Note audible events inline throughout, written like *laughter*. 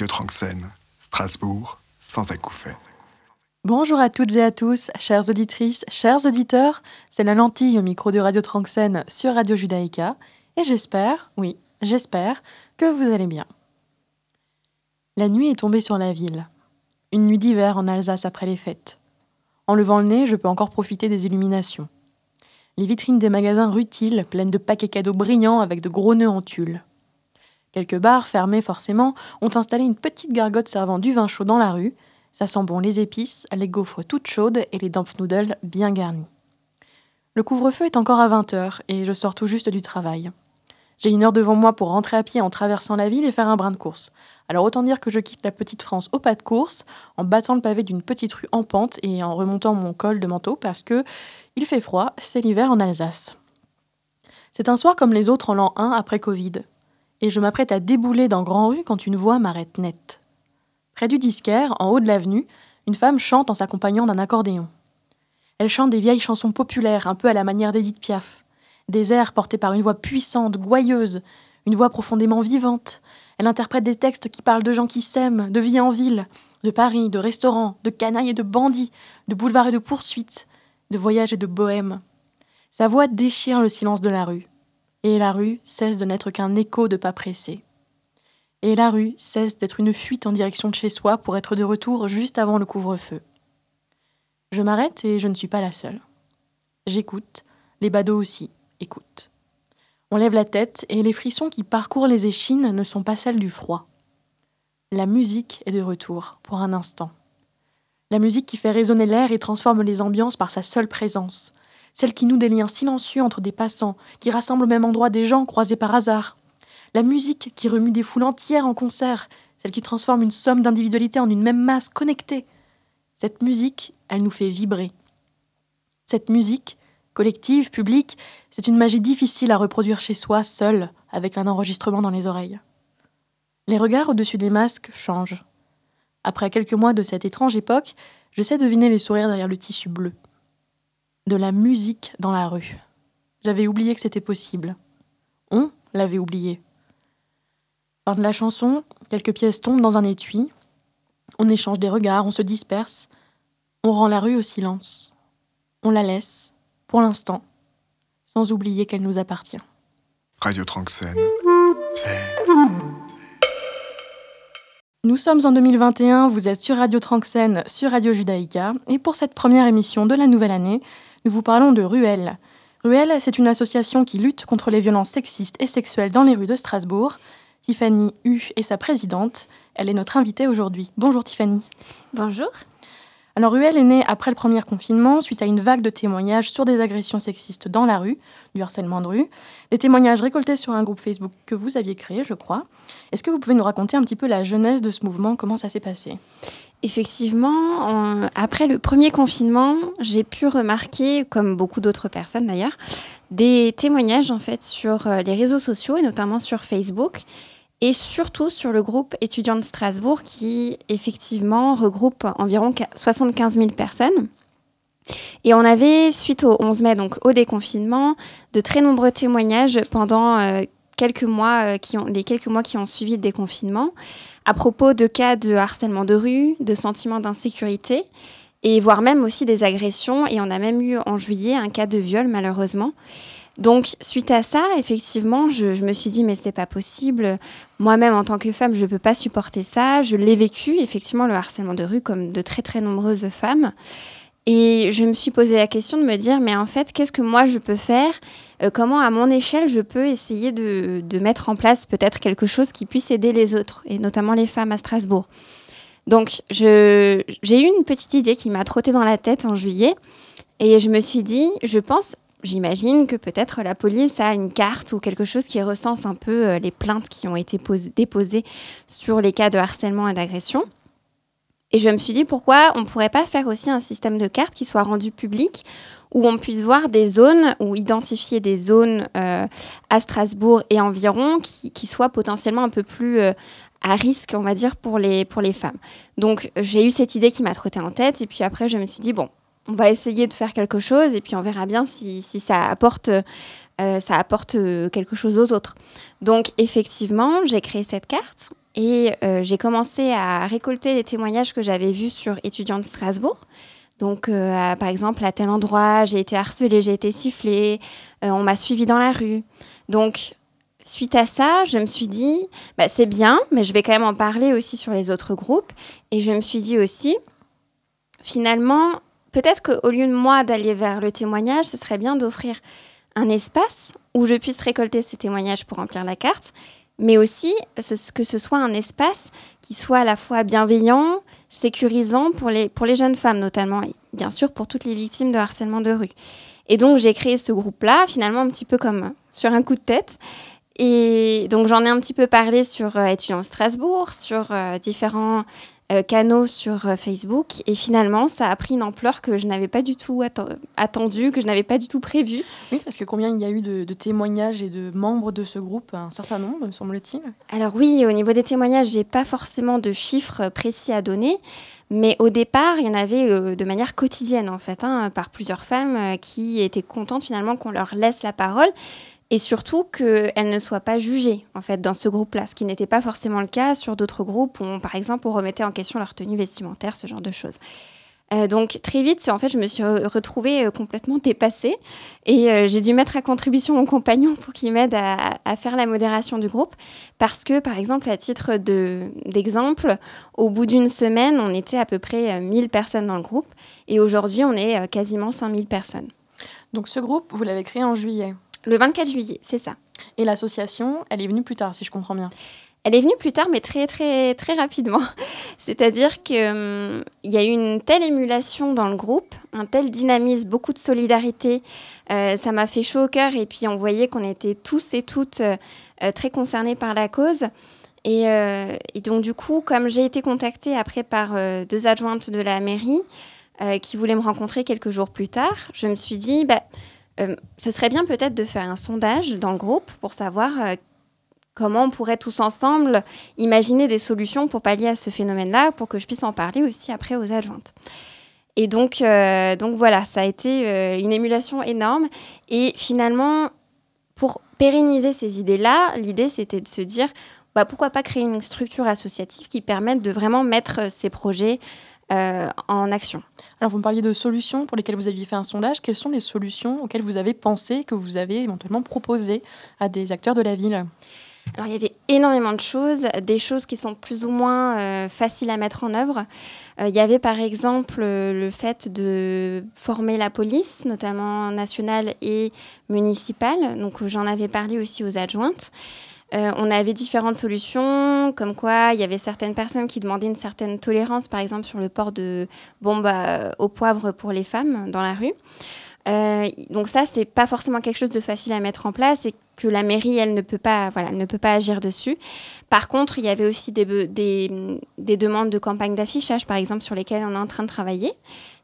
Radio Tranxène, Strasbourg, sans acouphènes. Bonjour à toutes et à tous, chères auditrices, chers auditeurs, c'est la lentille au micro de Radio Tranxène sur Radio Judaïka, et j'espère, oui, j'espère, que vous allez bien. La nuit est tombée sur la ville. Une nuit d'hiver en Alsace après les fêtes. En levant le nez, je peux encore profiter des illuminations. Les vitrines des magasins rutiles, pleines de paquets cadeaux brillants avec de gros nœuds en tulle. Quelques bars, fermés forcément, ont installé une petite gargote servant du vin chaud dans la rue. Ça sent bon les épices, les gaufres toutes chaudes et les dampfnoodles bien garnis. Le couvre-feu est encore à 20h et je sors tout juste du travail. J'ai une heure devant moi pour rentrer à pied en traversant la ville et faire un brin de course. Alors autant dire que je quitte la petite France au pas de course, en battant le pavé d'une petite rue en pente et en remontant mon col de manteau parce que il fait froid, c'est l'hiver en Alsace. C'est un soir comme les autres en l'an 1 après Covid et je m'apprête à débouler dans Grand Rue quand une voix m'arrête net. Près du disquaire, en haut de l'avenue, une femme chante en s'accompagnant d'un accordéon. Elle chante des vieilles chansons populaires, un peu à la manière d'Edith Piaf. Des airs portés par une voix puissante, gouailleuse, une voix profondément vivante. Elle interprète des textes qui parlent de gens qui s'aiment, de vie en ville, de Paris, de restaurants, de canailles et de bandits, de boulevards et de poursuites, de voyages et de bohèmes. Sa voix déchire le silence de la rue et la rue cesse de n'être qu'un écho de pas pressés. Et la rue cesse d'être une fuite en direction de chez soi pour être de retour juste avant le couvre-feu. Je m'arrête et je ne suis pas la seule. J'écoute, les badauds aussi écoutent. On lève la tête et les frissons qui parcourent les échines ne sont pas celles du froid. La musique est de retour, pour un instant. La musique qui fait résonner l'air et transforme les ambiances par sa seule présence, celle qui noue des liens silencieux entre des passants, qui rassemble au même endroit des gens croisés par hasard. La musique qui remue des foules entières en concert, celle qui transforme une somme d'individualité en une même masse connectée. Cette musique, elle nous fait vibrer. Cette musique, collective, publique, c'est une magie difficile à reproduire chez soi, seul, avec un enregistrement dans les oreilles. Les regards au-dessus des masques changent. Après quelques mois de cette étrange époque, je sais deviner les sourires derrière le tissu bleu de la musique dans la rue. J'avais oublié que c'était possible. On l'avait oublié. Fin de la chanson, quelques pièces tombent dans un étui. On échange des regards, on se disperse. On rend la rue au silence. On la laisse, pour l'instant, sans oublier qu'elle nous appartient. Radio Tranxène. Nous sommes en 2021, vous êtes sur Radio Tranxène, sur Radio Judaïka, et pour cette première émission de la nouvelle année, nous vous parlons de Ruelle. Ruelle, c'est une association qui lutte contre les violences sexistes et sexuelles dans les rues de Strasbourg. Tiffany Hu est sa présidente. Elle est notre invitée aujourd'hui. Bonjour Tiffany. Bonjour. Alors Ruelle est née après le premier confinement suite à une vague de témoignages sur des agressions sexistes dans la rue, du harcèlement de rue, des témoignages récoltés sur un groupe Facebook que vous aviez créé, je crois. Est-ce que vous pouvez nous raconter un petit peu la genèse de ce mouvement, comment ça s'est passé? Effectivement, après le premier confinement, j'ai pu remarquer, comme beaucoup d'autres personnes d'ailleurs, des témoignages en fait sur euh, les réseaux sociaux et notamment sur Facebook et surtout sur le groupe étudiants de Strasbourg qui effectivement regroupe environ 75 000 personnes. Et on avait, suite au 11 mai, donc au déconfinement, de très nombreux témoignages pendant euh, quelques mois, euh, qui ont, les quelques mois qui ont suivi le déconfinement, à propos de cas de harcèlement de rue, de sentiments d'insécurité, et voire même aussi des agressions. Et on a même eu en juillet un cas de viol, malheureusement. Donc, suite à ça, effectivement, je, me suis dit, mais c'est pas possible. Moi-même, en tant que femme, je ne peux pas supporter ça. Je l'ai vécu, effectivement, le harcèlement de rue, comme de très, très nombreuses femmes. Et je me suis posé la question de me dire, mais en fait, qu'est-ce que moi je peux faire? Euh, Comment, à mon échelle, je peux essayer de, de mettre en place peut-être quelque chose qui puisse aider les autres, et notamment les femmes à Strasbourg? Donc, j'ai eu une petite idée qui m'a trotté dans la tête en juillet. Et je me suis dit, je pense, j'imagine que peut-être la police a une carte ou quelque chose qui recense un peu euh, les plaintes qui ont été déposées sur les cas de harcèlement et d'agression. Et je me suis dit pourquoi on ne pourrait pas faire aussi un système de cartes qui soit rendu public où on puisse voir des zones ou identifier des zones euh, à Strasbourg et environ qui, soient potentiellement un peu plus euh, à risque, on va dire, pour les, pour les femmes. Donc j'ai eu cette idée qui m'a trotté en tête et puis après je me suis dit, bon, on va essayer de faire quelque chose et puis on verra bien si, si ça apporte... Euh, ça apporte quelque chose aux autres. Donc effectivement, j'ai créé cette carte Et euh, j'ai commencé à récolter les témoignages que j'avais vus sur étudiants de Strasbourg. Donc, euh, par exemple, à tel endroit, j'ai été harcelée, j'ai été sifflée, euh, on m'a suivi dans la rue. Donc, suite à ça, je me suis dit, bah, c'est bien, mais je vais quand même en parler aussi sur les autres groupes. Et je me suis dit aussi, finalement, peut-être qu'au lieu de moi d'aller vers le témoignage, ce serait bien d'offrir un espace où je puisse récolter ces témoignages pour remplir la carte, mais aussi que ce soit un espace qui soit à la fois bienveillant, sécurisant pour les, pour les jeunes femmes notamment, et bien sûr pour toutes les victimes de harcèlement de rue. Et donc j'ai créé ce groupe-là, finalement un petit peu comme sur un coup de tête. Et donc j'en ai un petit peu parlé sur euh, Étudiants Strasbourg, sur euh, différents euh, canaux sur euh, Facebook. Et finalement, ça a pris une ampleur que je n'avais pas du tout attendue, que je n'avais pas du tout prévue. Oui, parce que combien il y a eu de, témoignages et de membres de ce groupe? Un certain nombre, me semble-t-il Alors oui, au niveau des témoignages, j'ai pas forcément de chiffres précis à donner. Mais au départ, il y en avait euh, de manière quotidienne, en fait, hein, par plusieurs femmes qui étaient contentes finalement qu'on leur laisse la parole et surtout qu'elles ne soient pas jugées en fait dans ce groupe-là, ce qui n'était pas forcément le cas sur d'autres groupes où, par exemple, on remettait en question leur tenue vestimentaire, ce genre de choses. Euh, donc très vite, en fait, je me suis retrouvée euh, complètement dépassée et euh, j'ai dû mettre à contribution mon compagnon pour qu'il m'aide à, à, faire la modération du groupe parce que, par exemple, à titre d'exemple, au bout d'une semaine, on était à peu près 1000 personnes dans le groupe et aujourd'hui, on est quasiment 5000 personnes. Donc ce groupe, vous l'avez créé en juillet le 24 juillet, c'est ça. Et l'association, elle est venue plus tard, si je comprends bien. Elle est venue plus tard, mais très très très rapidement. *laughs* C'est-à-dire qu'il hum, y a eu une telle émulation dans le groupe, un tel dynamisme, beaucoup de solidarité. Euh, ça m'a fait chaud au cœur et puis on voyait qu'on était tous et toutes euh, euh, très concernés par la cause. Et, et, donc du coup, comme j'ai été contactée après par deux adjointes de la mairie qui voulaient me rencontrer quelques jours plus tard, je me suis dit, bah, euh, ce serait bien peut-être de faire un sondage dans le groupe pour savoir euh, comment on pourrait tous ensemble imaginer des solutions pour pallier à ce phénomène-là, pour que je puisse en parler aussi après aux adjointes. Et donc, euh, donc voilà, ça a été une émulation énorme. Et finalement, pour pérenniser ces idées-là, l'idée c'était de se dire, bah, pourquoi pas créer une structure associative qui permette de vraiment mettre ces projets en action. Alors, vous me parliez de solutions pour lesquelles vous aviez fait un sondage. Quelles sont les solutions auxquelles vous avez pensé, que vous avez éventuellement proposées à des acteurs de la ville? Alors il y avait énormément de choses, des choses qui sont plus ou moins euh, faciles à mettre en œuvre. Euh, il y avait par exemple euh, le fait de former la police, notamment nationale et municipale. Donc j'en avais parlé aussi aux adjointes. Euh, on avait différentes solutions, comme quoi il y avait certaines personnes qui demandaient une certaine tolérance, par exemple sur le port de bombes au poivre pour les femmes dans la rue. Euh, donc ça, c'est pas forcément quelque chose de facile à mettre en place et que la mairie, elle ne peut pas, voilà, ne peut pas agir dessus. Par contre, il y avait aussi des, des, demandes de campagne d'affichage, par exemple, sur lesquelles on est en train de travailler.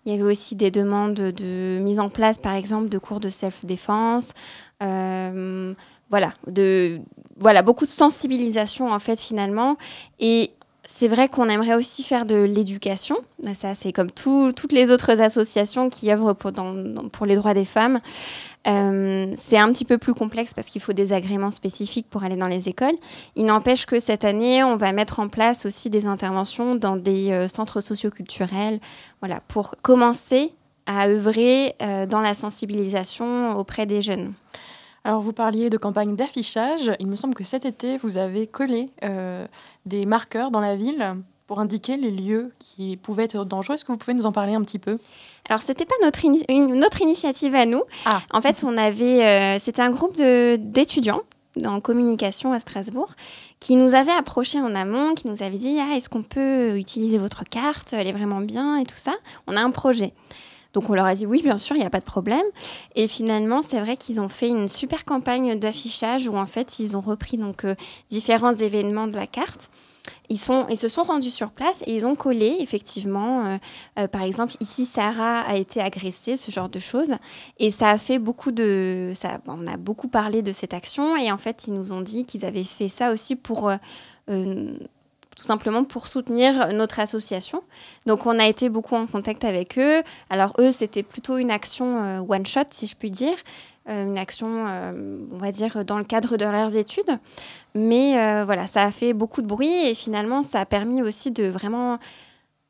Il y avait aussi des demandes de mise en place, par exemple, de cours de self-défense. Euh, voilà, de, voilà, beaucoup de sensibilisation en fait finalement. Et c'est vrai qu'on aimerait aussi faire de l'éducation. Ça, c'est comme toutes les autres associations qui œuvrent pour, pour les droits des femmes. Euh, c'est un petit peu plus complexe parce qu'il faut des agréments spécifiques pour aller dans les écoles. Il n'empêche que cette année, on va mettre en place aussi des interventions dans des euh, centres socioculturels, voilà, pour commencer à œuvrer euh, dans la sensibilisation auprès des jeunes. Alors, vous parliez de campagne d'affichage. Il me semble que cet été, vous avez collé euh, des marqueurs dans la ville pour indiquer les lieux qui pouvaient être dangereux. Est-ce que vous pouvez nous en parler un petit peu? Alors, c'était pas notre, notre initiative à nous. Ah. En fait, on avait, euh, c'était un groupe d'étudiants en communication à Strasbourg qui nous avait approché en amont, qui nous avait dit ah, est-ce qu'on peut utiliser votre carte? Elle est vraiment bien et tout ça. On a un projet. Donc on leur a dit oui, bien sûr, il n'y a pas de problème. Et finalement, c'est vrai qu'ils ont fait une super campagne d'affichage où en fait, ils ont repris donc euh, différents événements de la carte. Ils, sont, ils se sont rendus sur place et ils ont collé, effectivement, euh, euh, par exemple, ici, Sarah a été agressée, ce genre de choses. Et ça a fait beaucoup de... Ça, on a beaucoup parlé de cette action et en fait, ils nous ont dit qu'ils avaient fait ça aussi pour tout simplement pour soutenir notre association. Donc on a été beaucoup en contact avec eux. Alors eux, c'était plutôt une action one shot, si je puis dire. une action, on va dire, dans le cadre de leurs études. Mais voilà, ça a fait beaucoup de bruit et finalement, ça a permis aussi de vraiment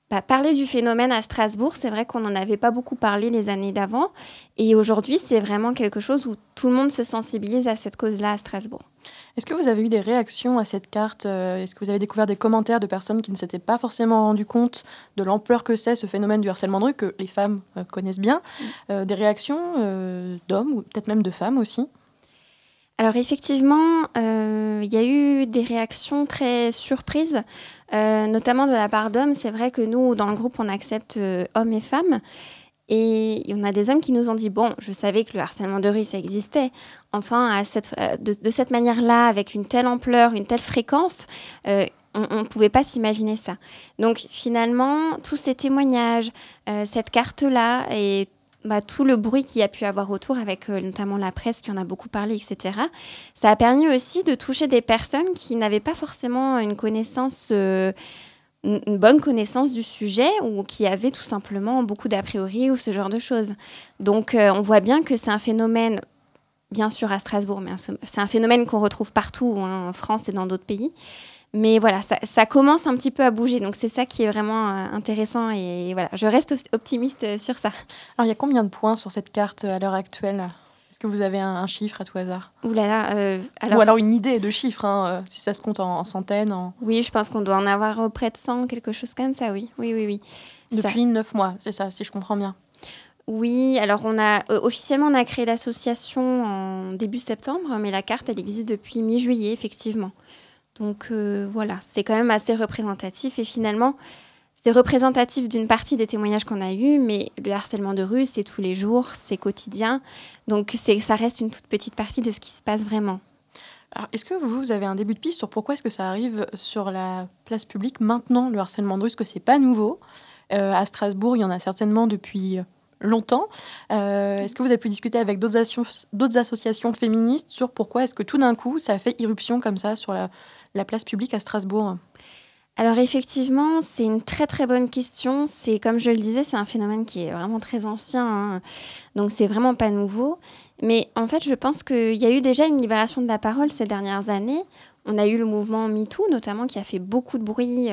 bah, parler du phénomène à Strasbourg, c'est vrai qu'on n'en avait pas beaucoup parlé les années d'avant. Et aujourd'hui, c'est vraiment quelque chose où tout le monde se sensibilise à cette cause-là à Strasbourg. Est-ce que vous avez eu des réactions à cette carte euh, Est-ce que vous avez découvert des commentaires de personnes qui ne s'étaient pas forcément rendues compte de l'ampleur que c'est ce phénomène du harcèlement de rue, que les femmes euh, connaissent bien euh, Des réactions d'hommes ou peut-être même de femmes aussi? Alors effectivement, il y a eu des réactions très surprises. Euh, notamment de la part d'hommes. C'est vrai que nous, dans le groupe, on accepte euh, hommes et femmes. Et on a des hommes qui nous ont dit bon, je savais que le harcèlement de rue ça existait. Enfin, à cette, euh, de, cette manière-là, avec une telle ampleur, une telle fréquence, on ne pouvait pas s'imaginer ça. Donc finalement, tous ces témoignages, cette carte-là et bah, tout le bruit qu'il y a pu avoir autour, avec euh, notamment la presse qui en a beaucoup parlé, etc., ça a permis aussi de toucher des personnes qui n'avaient pas forcément euh, une bonne connaissance du sujet ou qui avaient tout simplement beaucoup d'a priori ou ce genre de choses. Donc euh, on voit bien que c'est un phénomène, bien sûr à Strasbourg, mais c'est un phénomène qu'on retrouve partout, hein, en France et dans d'autres pays. Mais voilà, ça, commence un petit peu à bouger. Donc c'est ça qui est vraiment euh, intéressant. Et voilà, je reste optimiste euh, sur ça. Alors il y a combien de points sur cette carte euh, à l'heure actuelle? Est-ce que vous avez un, chiffre à tout hasard? Ouh là là, alors... Ou alors une idée de chiffre, hein, si ça se compte en, centaines Oui, je pense qu'on doit en avoir près de 100, quelque chose comme ça, oui. Oui, oui, oui. Depuis neuf mois, c'est ça, si je comprends bien. Oui, alors on a officiellement on a créé l'association en début septembre, mais la carte elle existe depuis mi-juillet effectivement. Donc euh, voilà, c'est quand même assez représentatif et finalement, c'est représentatif d'une partie des témoignages qu'on a eus, mais le harcèlement de rue, c'est tous les jours, c'est quotidien. Donc ça reste une toute petite partie de ce qui se passe vraiment. Alors, est-ce que vous avez un début de piste sur pourquoi est-ce que ça arrive sur la place publique maintenant, le harcèlement de rue? Est-ce que c'est pas nouveau? Euh, À Strasbourg, il y en a certainement depuis longtemps. Euh, est-ce que vous avez pu discuter avec d'autres associations féministes sur pourquoi est-ce que tout d'un coup, ça a fait irruption comme ça sur la, la place publique à Strasbourg alors effectivement, c'est une très très bonne question. C'est comme je le disais, c'est un phénomène qui est vraiment très ancien, hein. donc c'est vraiment pas nouveau. Mais en fait, je pense qu'il y a eu déjà une libération de la parole ces dernières années. On a eu le mouvement MeToo notamment qui a fait beaucoup de bruit,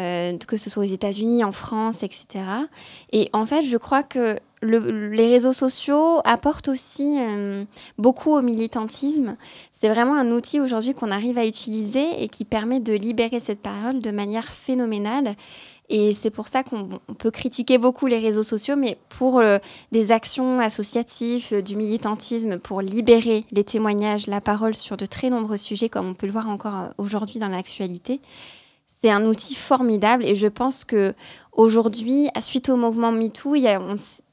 euh, que ce soit aux États-Unis, en France, etc. Et en fait, je crois que les réseaux sociaux apportent aussi euh, beaucoup au militantisme. C'est vraiment un outil aujourd'hui qu'on arrive à utiliser et qui permet de libérer cette parole de manière phénoménale. Et c'est pour ça qu'on peut critiquer beaucoup les réseaux sociaux, mais pour euh, des actions associatives, du militantisme, pour libérer les témoignages, la parole sur de très nombreux sujets, comme on peut le voir encore aujourd'hui dans l'actualité, c'est un outil formidable. Et je pense que aujourd'hui, suite au mouvement MeToo, il y a,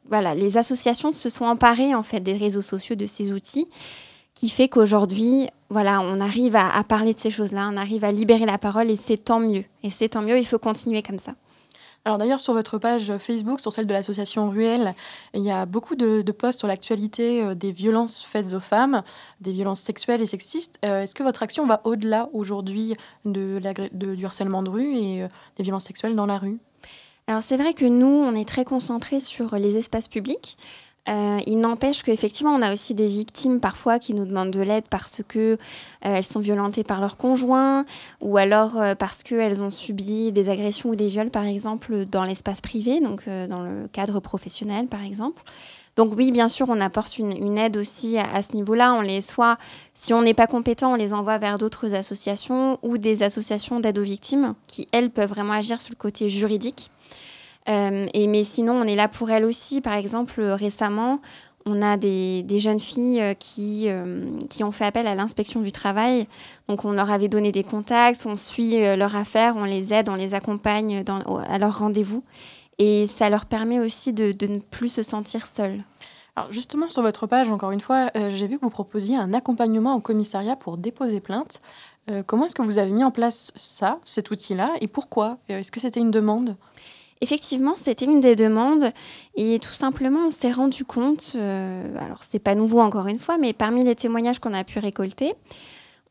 voilà, les associations se sont emparées en fait des réseaux sociaux, de ces outils, qui fait qu'aujourd'hui, voilà, on arrive à, parler de ces choses-là, on arrive à libérer la parole et c'est tant mieux. Et c'est tant mieux, il faut continuer comme ça. Alors d'ailleurs, sur votre page Facebook, sur celle de l'association Ruelle, il y a beaucoup de, posts sur l'actualité euh, des violences faites aux femmes, des violences sexuelles et sexistes. Euh, est-ce que votre action va au-delà aujourd'hui de, de, du harcèlement de rue et euh, des violences sexuelles dans la rue? Alors c'est vrai que nous, on est très concentrés sur les espaces publics. Euh, il n'empêche qu'effectivement, on a aussi des victimes parfois qui nous demandent de l'aide parce que euh, elles sont violentées par leur conjoint ou alors euh, parce qu'elles ont subi des agressions ou des viols, par exemple, dans l'espace privé, donc dans le cadre professionnel, par exemple. Donc oui, bien sûr, on apporte une, aide aussi à, ce niveau-là. On les soit, si on n'est pas compétent, on les envoie vers d'autres associations ou des associations d'aide aux victimes qui, elles, peuvent vraiment agir sur le côté juridique. Euh, et, mais sinon, on est là pour elles aussi. Par exemple, récemment, on a des, des jeunes filles euh, qui, euh, qui ont fait appel à l'inspection du travail. Donc, on leur avait donné des contacts, on suit leur affaire, on les aide, on les accompagne à leur rendez-vous. Et ça leur permet aussi de, de ne plus se sentir seules. Alors justement, sur votre page, encore une fois, j'ai vu que vous proposiez un accompagnement au commissariat pour déposer plainte. comment est-ce que vous avez mis en place ça, cet outil-là, et pourquoi? Est-ce que c'était une demande? Effectivement, c'était une des demandes et tout simplement on s'est rendu compte, euh, alors c'est pas nouveau encore une fois, mais parmi les témoignages qu'on a pu récolter,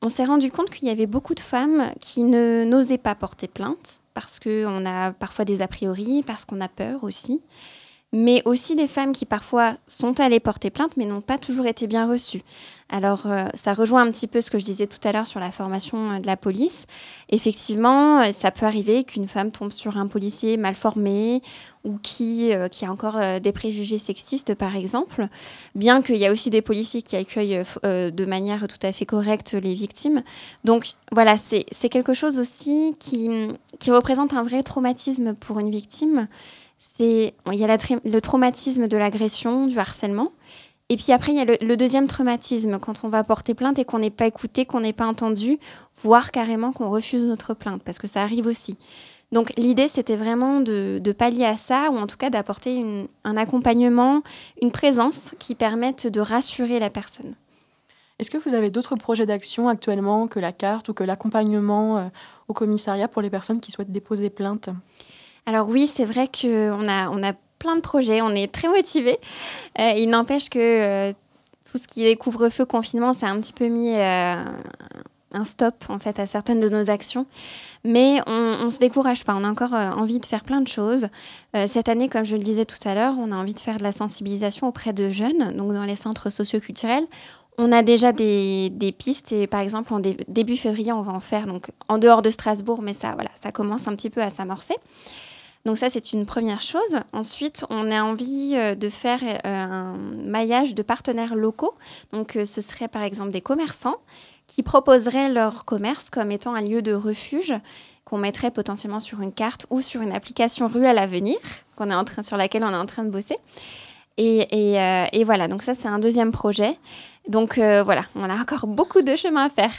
on s'est rendu compte qu'il y avait beaucoup de femmes qui n'osaient pas porter plainte parce qu'on a parfois des a priori, parce qu'on a peur aussi mais aussi des femmes qui parfois sont allées porter plainte mais n'ont pas toujours été bien reçues. Alors euh, ça rejoint un petit peu ce que je disais tout à l'heure sur la formation euh, de la police. Effectivement, euh, ça peut arriver qu'une femme tombe sur un policier mal formé ou qui, qui a encore des préjugés sexistes par exemple, bien qu'il y a aussi des policiers qui accueillent de manière tout à fait correcte les victimes. Donc voilà, c'est quelque chose aussi qui, qui représente un vrai traumatisme pour une victime c'est il y a le traumatisme de l'agression, du harcèlement. Et puis après, il y a le, deuxième traumatisme, quand on va porter plainte et qu'on n'est pas écouté, qu'on n'est pas entendu, voire carrément qu'on refuse notre plainte, parce que ça arrive aussi. Donc l'idée, c'était vraiment de, pallier à ça, ou en tout cas d'apporter un accompagnement, une présence qui permette de rassurer la personne. Est-ce que vous avez d'autres projets d'action actuellement que la carte ou que l'accompagnement euh, au commissariat pour les personnes qui souhaitent déposer plainte? Alors oui, c'est vrai qu'on a, on a plein de projets, on est très motivés. Euh, il n'empêche que euh, tout ce qui est couvre-feu, confinement, ça a un petit peu mis euh, un stop en fait à certaines de nos actions. Mais on ne se décourage pas, on a encore envie de faire plein de choses. cette année, comme je le disais tout à l'heure, on a envie de faire de la sensibilisation auprès de jeunes, donc dans les centres socioculturels. On a déjà des, des, pistes et par exemple en début février on va en faire donc en dehors de Strasbourg mais ça voilà ça commence un petit peu à s'amorcer. Donc ça, c'est une première chose. Ensuite, on a envie euh, de faire euh, un maillage de partenaires locaux. Donc euh, ce serait par exemple des commerçants qui proposeraient leur commerce comme étant un lieu de refuge qu'on mettrait potentiellement sur une carte ou sur une application rue à l'avenir qu'on est en train, sur laquelle on est en train de bosser. Et, et, voilà, donc ça c'est un deuxième projet. Donc voilà, on a encore beaucoup de chemin à faire.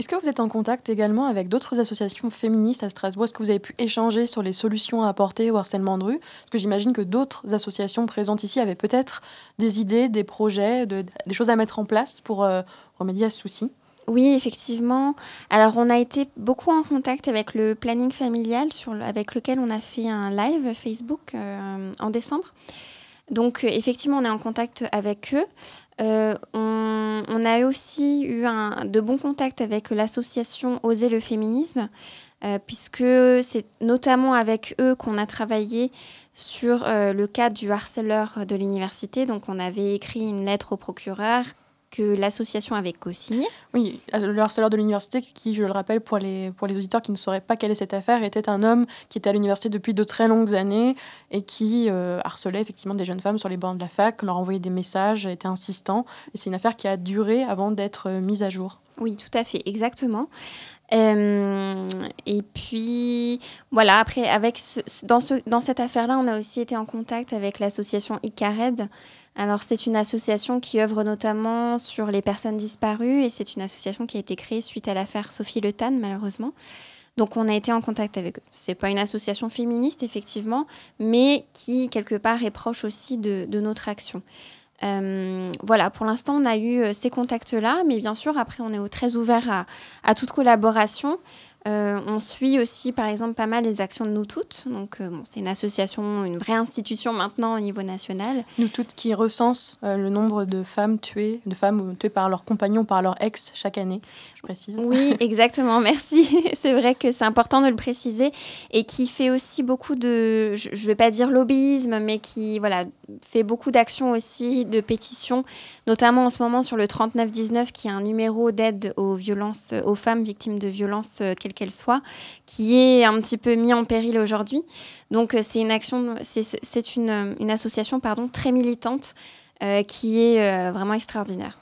Est-ce que vous êtes en contact également avec d'autres associations féministes à Strasbourg? Est-ce que vous avez pu échanger sur les solutions à apporter au harcèlement de rue? Parce que j'imagine que d'autres associations présentes ici avaient peut-être des idées, des projets, des choses à mettre en place pour euh, remédier à ce souci. Oui, effectivement. Alors, on a été beaucoup en contact avec le planning familial avec lequel on a fait un live Facebook euh, en décembre. Donc, euh, effectivement, on est en contact avec eux. Euh, on, a aussi eu un, de bons contacts avec l'association Oser le féminisme, euh, puisque c'est notamment avec eux qu'on a travaillé sur le cas du harceleur de l'université. Donc, on avait écrit une lettre au procureur que l'association avait co-signé. Oui, le harceleur de l'université, qui, je le rappelle pour les, pour les auditeurs qui ne sauraient pas quelle est cette affaire, était un homme qui était à l'université depuis de très longues années et qui euh, harcelait effectivement des jeunes femmes sur les bancs de la fac, leur envoyait des messages, était insistant. Et c'est une affaire qui a duré avant d'être euh, mise à jour. Oui, tout à fait, exactement. Euh, et puis, voilà, après, avec dans, ce, dans cette affaire-là, on a aussi été en contact avec l'association ICARED, alors c'est une association qui œuvre notamment sur les personnes disparues et c'est une association qui a été créée suite à l'affaire Sophie Le Tan malheureusement. Donc on a été en contact avec eux. C'est pas une association féministe effectivement, mais qui quelque part est proche aussi de, notre action. Euh, voilà, pour l'instant on a eu euh, ces contacts-là, mais bien sûr après on est très ouvert à, à toute collaboration. Euh, on suit aussi, par exemple, pas mal les actions de Nous Toutes. Donc, euh, c'est une association, une vraie institution maintenant au niveau national. Nous Toutes qui recense euh, le nombre de femmes tuées, de femmes tuées par leurs compagnons, par leur ex chaque année, je précise. Oui, *laughs* exactement, merci. *laughs* c'est vrai que c'est important de le préciser. Et qui fait aussi beaucoup de, je ne vais pas dire lobbyisme, mais qui voilà, fait beaucoup d'actions aussi, de pétitions, notamment en ce moment sur le 3919, qui est un numéro d'aide aux violences, aux femmes victimes de violences, qu'elle soit, qui est un petit peu mis en péril aujourd'hui. Donc euh, c'est une action, c'est une, une, association pardon, très militante euh, qui est euh, vraiment extraordinaire.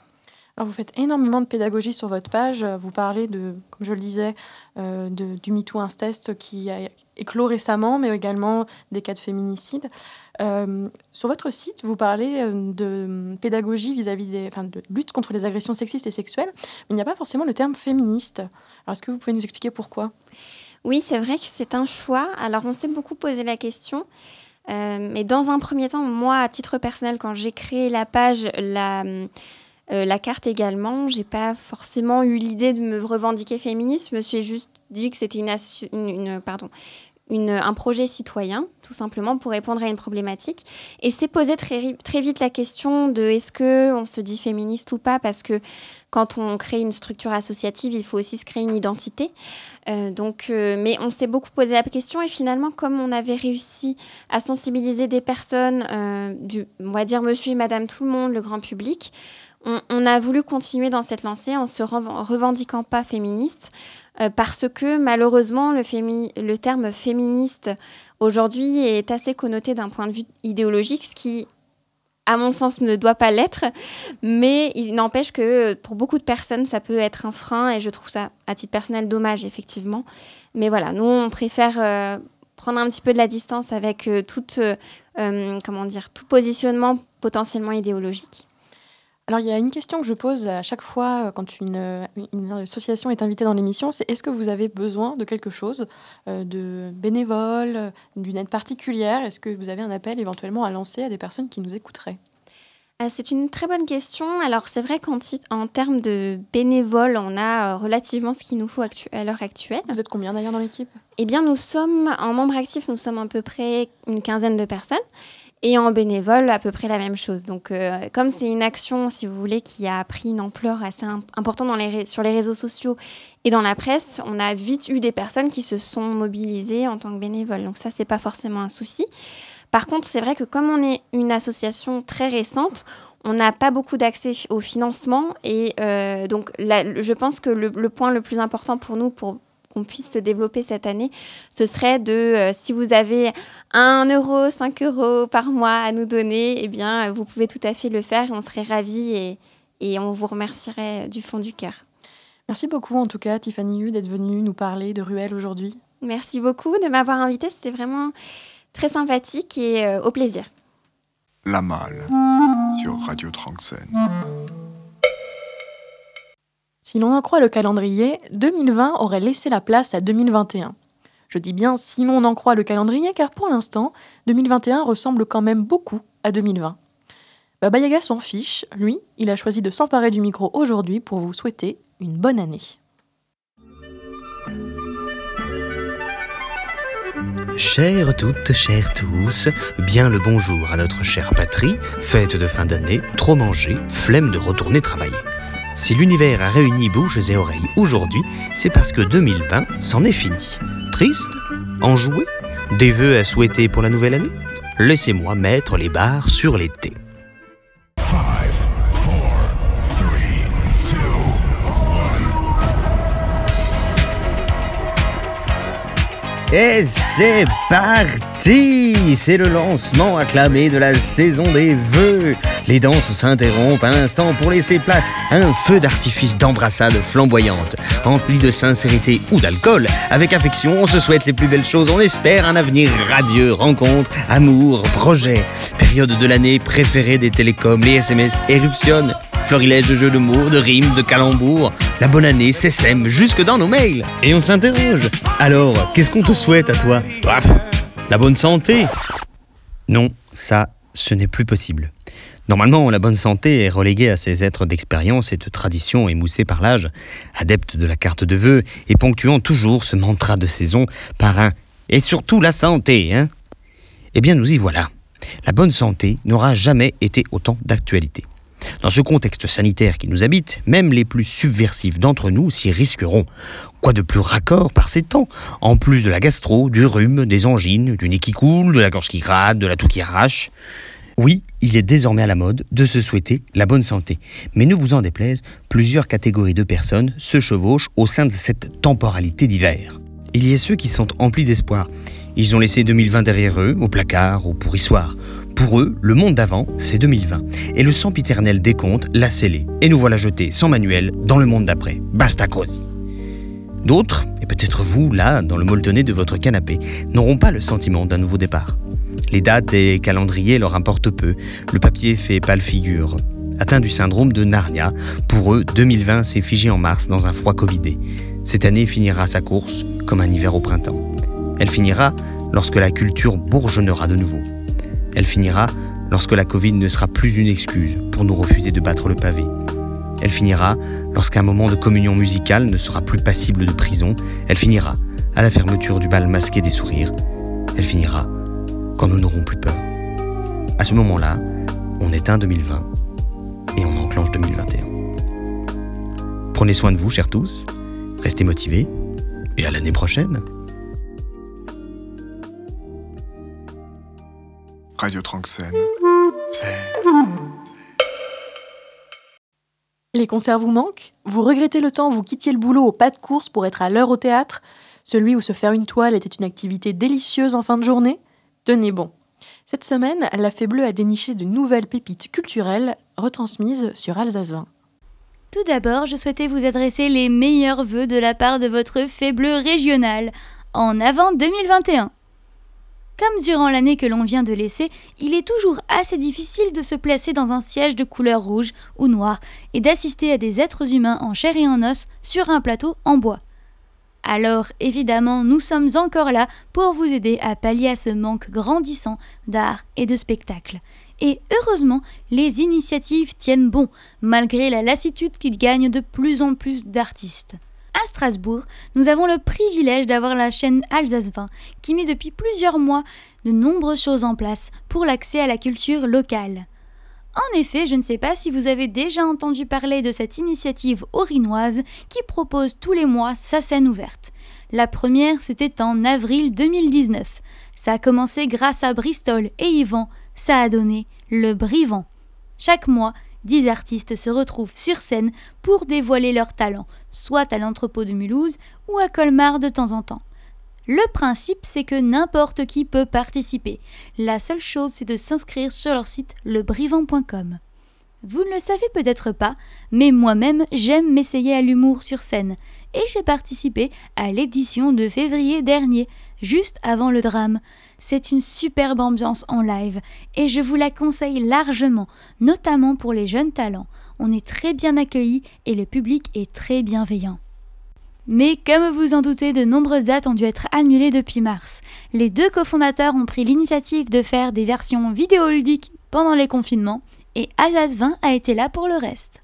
Alors vous faites énormément de pédagogie sur votre page. Vous parlez de, comme je le disais, de, du MeToo Incest qui a éclos récemment, mais également des cas de féminicide. sur votre site, vous parlez de pédagogie vis-à-vis des, enfin, de lutte contre les agressions sexistes et sexuelles, mais il n'y a pas forcément le terme féministe. Alors, est-ce que vous pouvez nous expliquer pourquoi? Oui, c'est vrai que c'est un choix. Alors, on s'est beaucoup posé la question. Euh, mais dans un premier temps, moi, à titre personnel, quand j'ai créé la page, la, euh, la carte également, j'ai pas forcément eu l'idée de me revendiquer féministe. Je me suis juste dit que c'était une, une, pardon, un projet citoyen, tout simplement pour répondre à une problématique. Et c'est posé très, très vite la question de est-ce que on se dit féministe ou pas, parce que quand on crée une structure associative, il faut aussi se créer une identité. Euh, donc, euh, mais on s'est beaucoup posé la question et finalement, comme on avait réussi à sensibiliser des personnes, euh, du, on va dire Monsieur et Madame tout le monde, le grand public, on, a voulu continuer dans cette lancée en se revendiquant pas féministe. Euh, parce que malheureusement, le, le terme féministe aujourd'hui est assez connoté d'un point de vue idéologique, ce qui, à mon sens, ne doit pas l'être. Mais il n'empêche que pour beaucoup de personnes, ça peut être un frein et je trouve ça, à titre personnel, dommage, effectivement. Mais voilà, nous, on préfère euh, prendre un petit peu de la distance avec euh, comment dire, tout positionnement potentiellement idéologique. Alors, il y a une question que je pose à chaque fois euh, quand une, une association est invitée dans l'émission, c'est est-ce que vous avez besoin de quelque chose, euh, de bénévole, d'une aide particulière? Est-ce que vous avez un appel éventuellement à lancer à des personnes qui nous écouteraient? Euh, c'est une très bonne question. Alors c'est vrai qu'en en termes de bénévoles, on a relativement ce qu'il nous faut à l'heure actuelle. Vous êtes combien d'ailleurs dans l'équipe? Eh bien nous sommes, en membres actifs, nous sommes à peu près une quinzaine de personnes. Et en bénévole, à peu près la même chose. Donc, euh, comme c'est une action, si vous voulez, qui a pris une ampleur assez importante sur les réseaux sociaux et dans la presse, on a vite eu des personnes qui se sont mobilisées en tant que bénévoles. Donc ça, c'est pas forcément un souci. Par contre, c'est vrai que comme on est une association très récente, on n'a pas beaucoup d'accès au financement et euh, donc je pense que le, point le plus important pour nous pour qu'on puisse se développer cette année, ce serait de, euh, si vous avez 1 euro, 5 euros par mois à nous donner, eh bien, vous pouvez tout à fait le faire. On serait ravis et, et on vous remercierait du fond du cœur. Merci beaucoup, en tout cas, Tiffany Hu, d'être venue nous parler de Ruelle aujourd'hui. Merci beaucoup de m'avoir invitée. C'était vraiment très sympathique et euh, au plaisir. La Malle sur Radio Tranxène. Si l'on en croit le calendrier, 2020 aurait laissé la place à 2021. Je dis bien si l'on en croit le calendrier, car pour l'instant, 2021 ressemble quand même beaucoup à 2020. Baba Yaga s'en fiche, lui, il a choisi de s'emparer du micro aujourd'hui pour vous souhaiter une bonne année. Chères toutes, chers tous, bien le bonjour à notre chère patrie, fête de fin d'année, trop manger, flemme de retourner travailler. Si l'univers a réuni bouches et oreilles aujourd'hui, c'est parce que 2020 s'en est fini. Triste Enjoué Des vœux à souhaiter pour la nouvelle année Laissez-moi mettre les barres sur l'été. Et c'est parti C'est le lancement acclamé de la saison des vœux. Les danses s'interrompent un instant pour laisser place à un feu d'artifice d'embrassade flamboyante, empli de sincérité ou d'alcool. Avec affection, on se souhaite les plus belles choses, on espère un avenir radieux, rencontres, amour, projets. Période de l'année préférée des télécoms, les SMS éruptionnent. Florilège de jeux de mots, de rimes, de calembours. La bonne année s'essaime jusque dans nos mails. Et on s'interroge. Alors, qu'est-ce qu'on te souhaite à toi? La bonne santé? Non, ça, ce n'est plus possible. Normalement, la bonne santé est reléguée à ces êtres d'expérience et de tradition émoussés par l'âge, adeptes de la carte de vœux et ponctuant toujours ce mantra de saison par un et surtout la santé, hein Eh bien, nous y voilà. La bonne santé n'aura jamais été autant d'actualité. Dans ce contexte sanitaire qui nous habite, même les plus subversifs d'entre nous s'y risqueront. Quoi de plus raccord par ces temps? En plus de la gastro, du rhume, des angines, du nez qui coule, de la gorge qui gratte, de la toux qui arrache. Oui, il est désormais à la mode de se souhaiter la bonne santé. Mais ne vous en déplaise, plusieurs catégories de personnes se chevauchent au sein de cette temporalité d'hiver. Il y a ceux qui sont emplis d'espoir. Ils ont laissé 2020 derrière eux, au placard, au pourrissoir. Pour eux, le monde d'avant, c'est 2020. Et le sempiternel décompte l'a scellé. Et nous voilà jetés sans manuel dans le monde d'après. Basta cause. D'autres, et peut-être vous, là, dans le molletonné de votre canapé, n'auront pas le sentiment d'un nouveau départ. Les dates et les calendriers leur importent peu. Le papier fait pâle figure. Atteint du syndrome de Narnia, pour eux, 2020 s'est figé en mars dans un froid covidé. Cette année finira sa course comme un hiver au printemps. Elle finira lorsque la culture bourgeonnera de nouveau. Elle finira lorsque la Covid ne sera plus une excuse pour nous refuser de battre le pavé. Elle finira lorsqu'un moment de communion musicale ne sera plus passible de prison. Elle finira à la fermeture du bal masqué des sourires. Elle finira quand nous n'aurons plus peur. À ce moment-là, on éteint 2020 et on enclenche 2021. Prenez soin de vous, chers tous, restez motivés et à l'année prochaine. Radio Tranxène. C'est. Les concerts vous manquent? Vous regrettez le temps où vous quittiez le boulot au pas de course pour être à l'heure au théâtre? Celui où se faire une toile était une activité délicieuse en fin de journée? Tenez bon. Cette semaine, la Fée a déniché de nouvelles pépites culturelles retransmises sur Alsace 20. Tout d'abord, je souhaitais vous adresser les meilleurs vœux de la part de votre Fée Bleue régionale en avant 2021. Comme durant l'année que l'on vient de laisser, il est toujours assez difficile de se placer dans un siège de couleur rouge ou noire et d'assister à des êtres humains en chair et en os sur un plateau en bois. Alors, évidemment, nous sommes encore là pour vous aider à pallier à ce manque grandissant d'art et de spectacle. Et heureusement, les initiatives tiennent bon, malgré la lassitude qui gagne de plus en plus d'artistes à Strasbourg, nous avons le privilège d'avoir la chaîne Alsace 20 qui met depuis plusieurs mois de nombreuses choses en place pour l'accès à la culture locale. En effet, je ne sais pas si vous avez déjà entendu parler de cette initiative orinoise qui propose tous les mois sa scène ouverte. La première, c'était en avril 2019. Ça a commencé grâce à Bristol et Yvan, ça a donné le Brivant. Chaque mois, dix artistes se retrouvent sur scène pour dévoiler leur talent, soit à l'entrepôt de Mulhouse ou à Colmar de temps en temps. Le principe, c'est que n'importe qui peut participer. La seule chose, c'est de s'inscrire sur leur site lebrivant.com. Vous ne le savez peut-être pas, mais moi-même, j'aime m'essayer à l'humour sur scène, et j'ai participé à l'édition de février dernier, juste avant le drame. C'est une superbe ambiance en live et je vous la conseille largement, notamment pour les jeunes talents. On est très bien accueillis et le public est très bienveillant. Mais comme vous en doutez, de nombreuses dates ont dû être annulées depuis mars. Les deux cofondateurs ont pris l'initiative de faire des versions vidéoludiques pendant les confinements et Alsace 20 a été là pour le reste.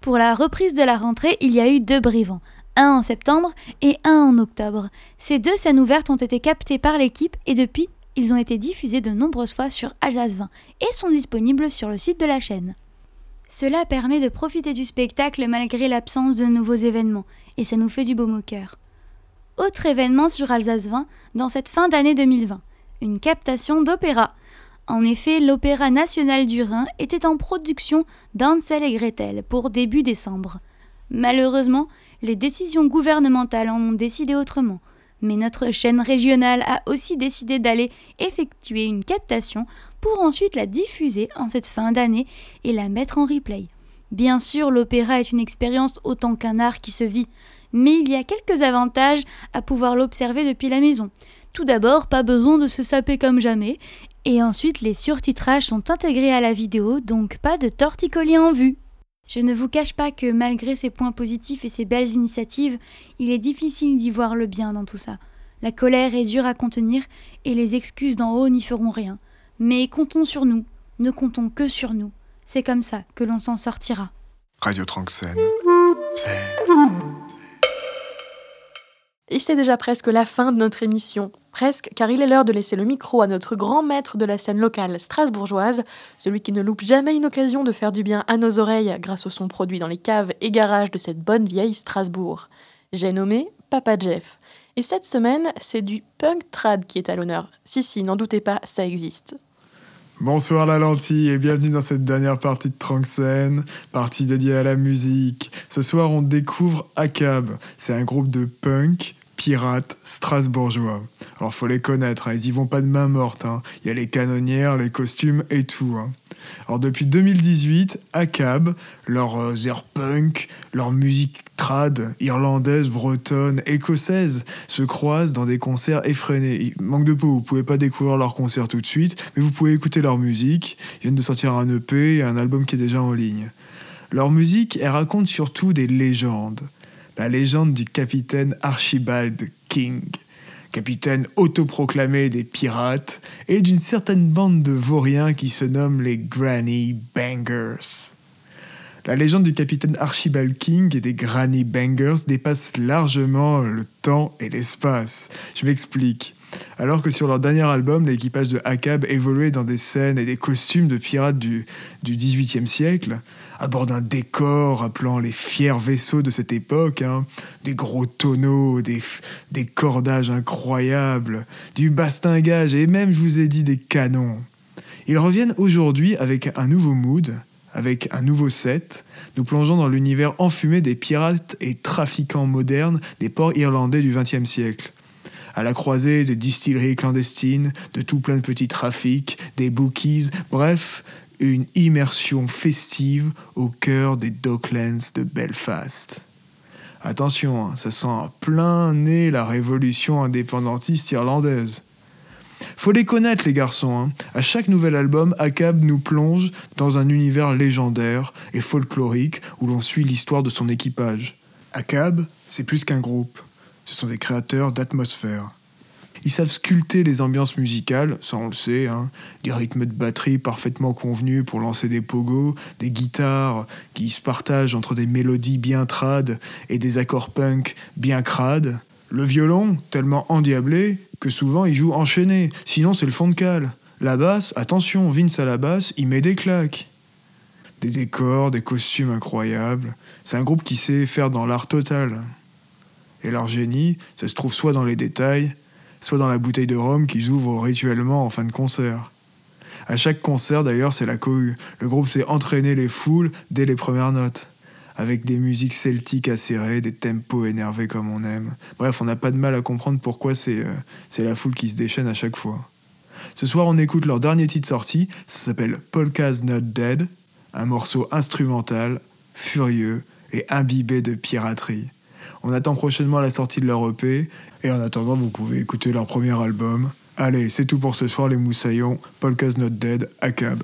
Pour la reprise de la rentrée, il y a eu deux brivants, un en septembre et un en octobre. Ces deux scènes ouvertes ont été captées par l'équipe et depuis, ils ont été diffusés de nombreuses fois sur Alsace 20 et sont disponibles sur le site de la chaîne. Cela permet de profiter du spectacle malgré l'absence de nouveaux événements, et ça nous fait du baume au cœur. Autre événement sur Alsace 20 dans cette fin d'année 2020, une captation d'opéra. En effet, l'Opéra national du Rhin était en production d'Ansel et Gretel pour début décembre. Malheureusement, les décisions gouvernementales en ont décidé autrement, mais notre chaîne régionale a aussi décidé d'aller effectuer une captation pour ensuite la diffuser en cette fin d'année et la mettre en replay. Bien sûr, l'opéra est une expérience autant qu'un art qui se vit, mais il y a quelques avantages à pouvoir l'observer depuis la maison. Tout d'abord, pas besoin de se saper comme jamais, et ensuite les surtitrages sont intégrés à la vidéo, donc pas de torticolis en vue. Je ne vous cache pas que malgré ces points positifs et ces belles initiatives, il est difficile d'y voir le bien dans tout ça. La colère est dure à contenir et les excuses d'en haut n'y feront rien. Mais comptons sur nous, ne comptons que sur nous. C'est comme ça que l'on s'en sortira. Radio Tranxène. C'est. Et c'est déjà presque la fin de notre émission. Presque, car il est l'heure de laisser le micro à notre grand maître de la scène locale strasbourgeoise, celui qui ne loupe jamais une occasion de faire du bien à nos oreilles grâce au son produit dans les caves et garages de cette bonne vieille Strasbourg. J'ai nommé Papa Jeff. Et cette semaine, c'est du punk trad qui est à l'honneur. Si, si, n'en doutez pas, ça existe. Bonsoir la lentille et bienvenue dans cette dernière partie de Tranxène, partie dédiée à la musique. Ce soir, on découvre ACAB. C'est un groupe de punk pirates strasbourgeois. Alors faut les connaître, hein, ils y vont pas de main morte. Hein. Il y a les canonnières, les costumes et tout. Hein. Alors depuis 2018, ACAB, leur euh, leur musique trad, irlandaise, bretonne, écossaise, se croisent dans des concerts effrénés. Il manque de peau, vous pouvez pas découvrir leurs concerts tout de suite, mais vous pouvez écouter leur musique. Ils viennent de sortir un EP et un album qui est déjà en ligne. Leur musique, elle raconte surtout des légendes la légende du capitaine Archibald King, capitaine autoproclamé des pirates, et d'une certaine bande de vauriens qui se nomment les Granny Bangers. La légende du capitaine Archibald King et des Granny Bangers dépasse largement le temps et l'espace. Je m'explique. Alors que sur leur dernier album, l'équipage de Akab évoluait dans des scènes et des costumes de pirates du, du 18e siècle, à bord d'un décor rappelant les fiers vaisseaux de cette époque, hein, des gros tonneaux, des, des cordages incroyables, du bastingage et même, je vous ai dit, des canons. Ils reviennent aujourd'hui avec un nouveau mood, avec un nouveau set. Nous plongeons dans l'univers enfumé des pirates et trafiquants modernes des ports irlandais du XXe siècle à la croisée des distilleries clandestines, de tout plein de petits trafics, des bookies, bref, une immersion festive au cœur des Docklands de Belfast. Attention, hein, ça sent à plein nez la révolution indépendantiste irlandaise. Faut les connaître, les garçons. Hein. À chaque nouvel album, Akab nous plonge dans un univers légendaire et folklorique où l'on suit l'histoire de son équipage. Akab, c'est plus qu'un groupe. Ce sont des créateurs d'atmosphère. Ils savent sculpter les ambiances musicales, ça on le sait, hein. des rythmes de batterie parfaitement convenus pour lancer des pogos, des guitares qui se partagent entre des mélodies bien trades et des accords punk bien crades. Le violon, tellement endiablé que souvent il joue enchaîné, sinon c'est le fond de cale. La basse, attention, Vince à la basse, il met des claques. Des décors, des costumes incroyables. C'est un groupe qui sait faire dans l'art total. Et leur génie, ça se trouve soit dans les détails, soit dans la bouteille de rhum qu'ils ouvrent rituellement en fin de concert. À chaque concert, d'ailleurs, c'est la cohue. Le groupe s'est entraîné les foules dès les premières notes, avec des musiques celtiques acérées, des tempos énervés comme on aime. Bref, on n'a pas de mal à comprendre pourquoi c'est euh, la foule qui se déchaîne à chaque fois. Ce soir, on écoute leur dernier titre sorti, ça s'appelle Polka's Not Dead, un morceau instrumental, furieux et imbibé de piraterie. On attend prochainement la sortie de leur EP. Et en attendant, vous pouvez écouter leur premier album. Allez, c'est tout pour ce soir, les moussaillons. Polka's Not Dead, ACAB.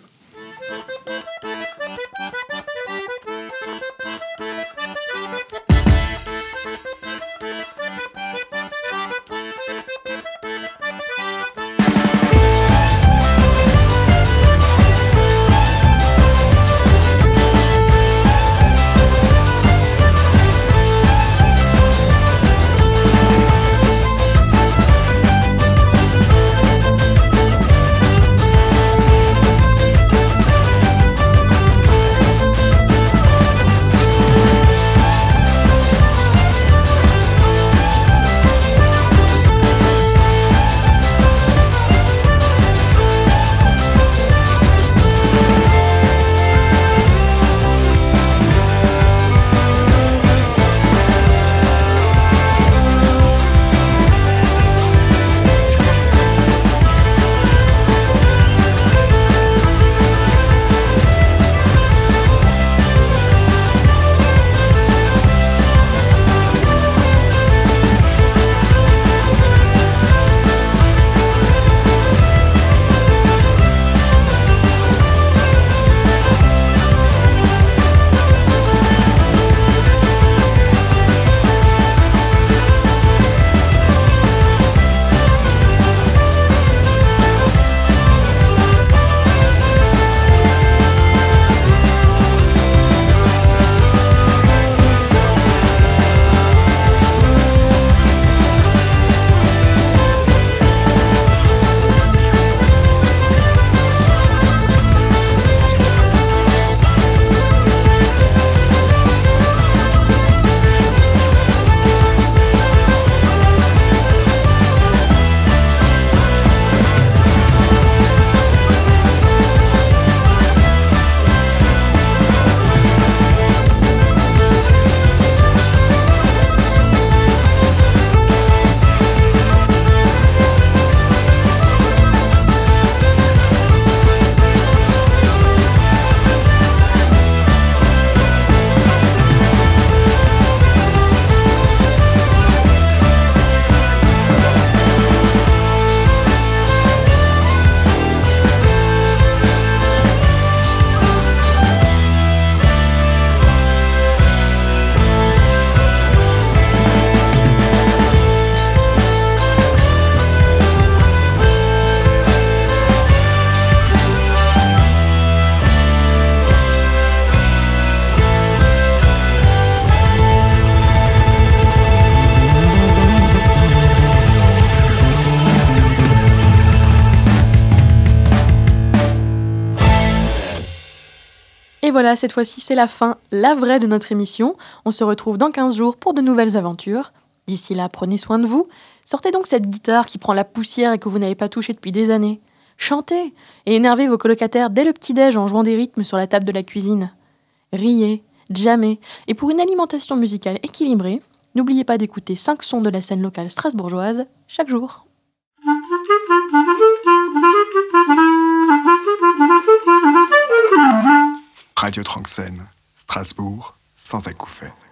Cette fois-ci c'est la fin, la vraie de notre émission. On se retrouve dans 15 jours pour de nouvelles aventures. D'ici là, prenez soin de vous. Sortez donc cette guitare qui prend la poussière et que vous n'avez pas touchée depuis des années. Chantez et énervez vos colocataires dès le petit-déj en jouant des rythmes sur la table de la cuisine. Riez, jamais, et pour une alimentation musicale équilibrée, n'oubliez pas d'écouter 5 sons de la scène locale strasbourgeoise chaque jour. *laughs* Radio Tranxène, Strasbourg, sans acouphènes.